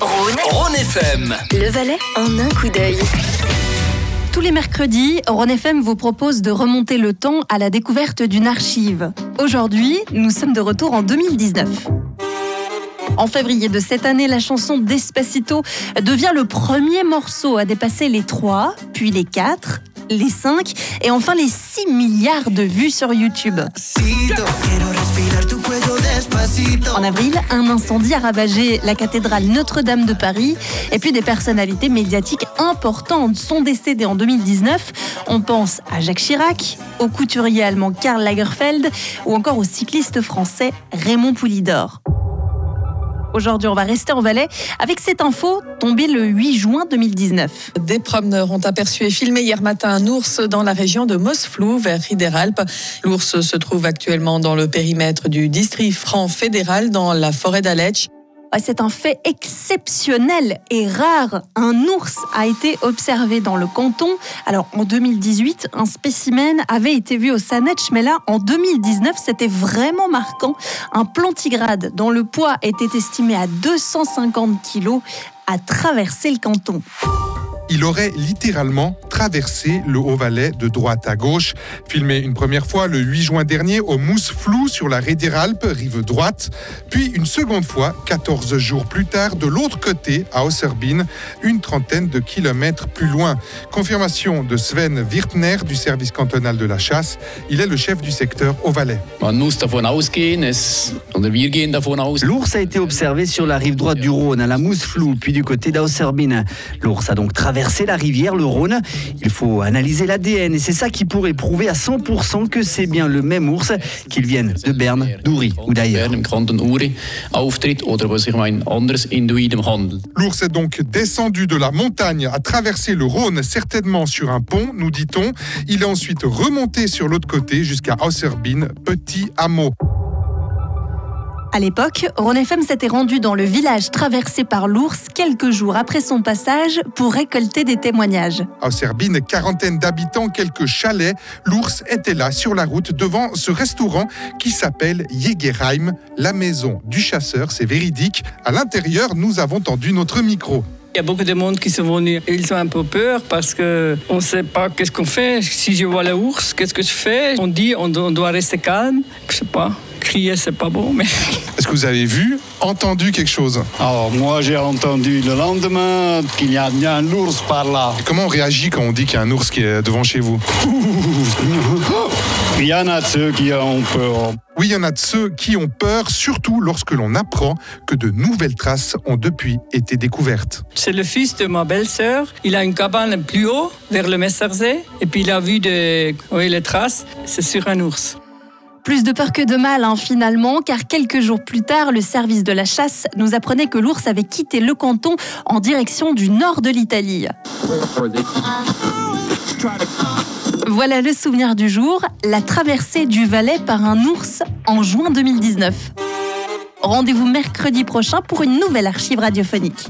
Rhône, Rhône FM. Le Valais en un coup d'œil. Tous les mercredis, Rhône FM vous propose de remonter le temps à la découverte d'une archive. Aujourd'hui, nous sommes de retour en 2019. En février de cette année, la chanson Despacito devient le premier morceau à dépasser les 3, puis les 4, les 5 et enfin les 6 milliards de vues sur YouTube. En avril, un incendie a ravagé la cathédrale Notre-Dame de Paris et puis des personnalités médiatiques importantes sont décédées en 2019. On pense à Jacques Chirac, au couturier allemand Karl Lagerfeld ou encore au cycliste français Raymond Poulidor. Aujourd'hui, on va rester en Valais avec cette info tombée le 8 juin 2019. Des promeneurs ont aperçu et filmé hier matin un ours dans la région de Mosflou, vers Riederalp. L'ours se trouve actuellement dans le périmètre du district franc fédéral dans la forêt d'Aletsch. C'est un fait exceptionnel et rare. Un ours a été observé dans le canton. Alors en 2018, un spécimen avait été vu au Sanetch, mais là en 2019, c'était vraiment marquant. Un plantigrade dont le poids était estimé à 250 kg a traversé le canton il aurait littéralement traversé le Haut-Valais de droite à gauche. Filmé une première fois le 8 juin dernier au Mousse Flou sur la Ré Alpes, rive droite, puis une seconde fois 14 jours plus tard de l'autre côté à Osserbin, une trentaine de kilomètres plus loin. Confirmation de Sven Wirtner du service cantonal de la chasse. Il est le chef du secteur Haut-Valais. L'ours a été observé sur la rive droite du Rhône, à la Mousse Flou, puis du côté d'Ausserbin. L'ours a donc traversé traverser la rivière, le Rhône. Il faut analyser l'ADN et c'est ça qui pourrait prouver à 100% que c'est bien le même ours, qu'il vienne de Berne, d'Uri ou d'ailleurs. L'ours est donc descendu de la montagne, a traversé le Rhône certainement sur un pont, nous dit-on. Il est ensuite remonté sur l'autre côté jusqu'à Ausserbin, petit hameau. À l'époque, Ron FM s'était rendu dans le village traversé par l'ours quelques jours après son passage pour récolter des témoignages. À Serbine, quarantaine d'habitants, quelques chalets. L'ours était là sur la route devant ce restaurant qui s'appelle Jägerheim, la maison du chasseur. C'est véridique. À l'intérieur, nous avons tendu notre micro. Il y a beaucoup de monde qui sont venus. Ils ont un peu peur parce que on ne sait pas qu'est-ce qu'on fait. Si je vois l'ours, qu'est-ce que je fais? On dit on doit rester calme. Je sais pas crier, c'est pas bon, mais. Est-ce que vous avez vu, entendu quelque chose Alors, moi, j'ai entendu le lendemain qu'il y a bien un ours par là. comment on réagit quand on dit qu'il y a un ours qui est devant chez vous Il y en a de ceux qui ont peur. Oui, il y en a de ceux qui ont peur, surtout lorsque l'on apprend que de nouvelles traces ont depuis été découvertes. C'est le fils de ma belle-sœur. Il a une cabane plus haut, vers le Messerzé, et puis il a vu de... oui, les traces. C'est sur un ours. Plus de peur que de mal, hein, finalement, car quelques jours plus tard, le service de la chasse nous apprenait que l'ours avait quitté le canton en direction du nord de l'Italie. Voilà le souvenir du jour, la traversée du Valais par un ours en juin 2019. Rendez-vous mercredi prochain pour une nouvelle archive radiophonique.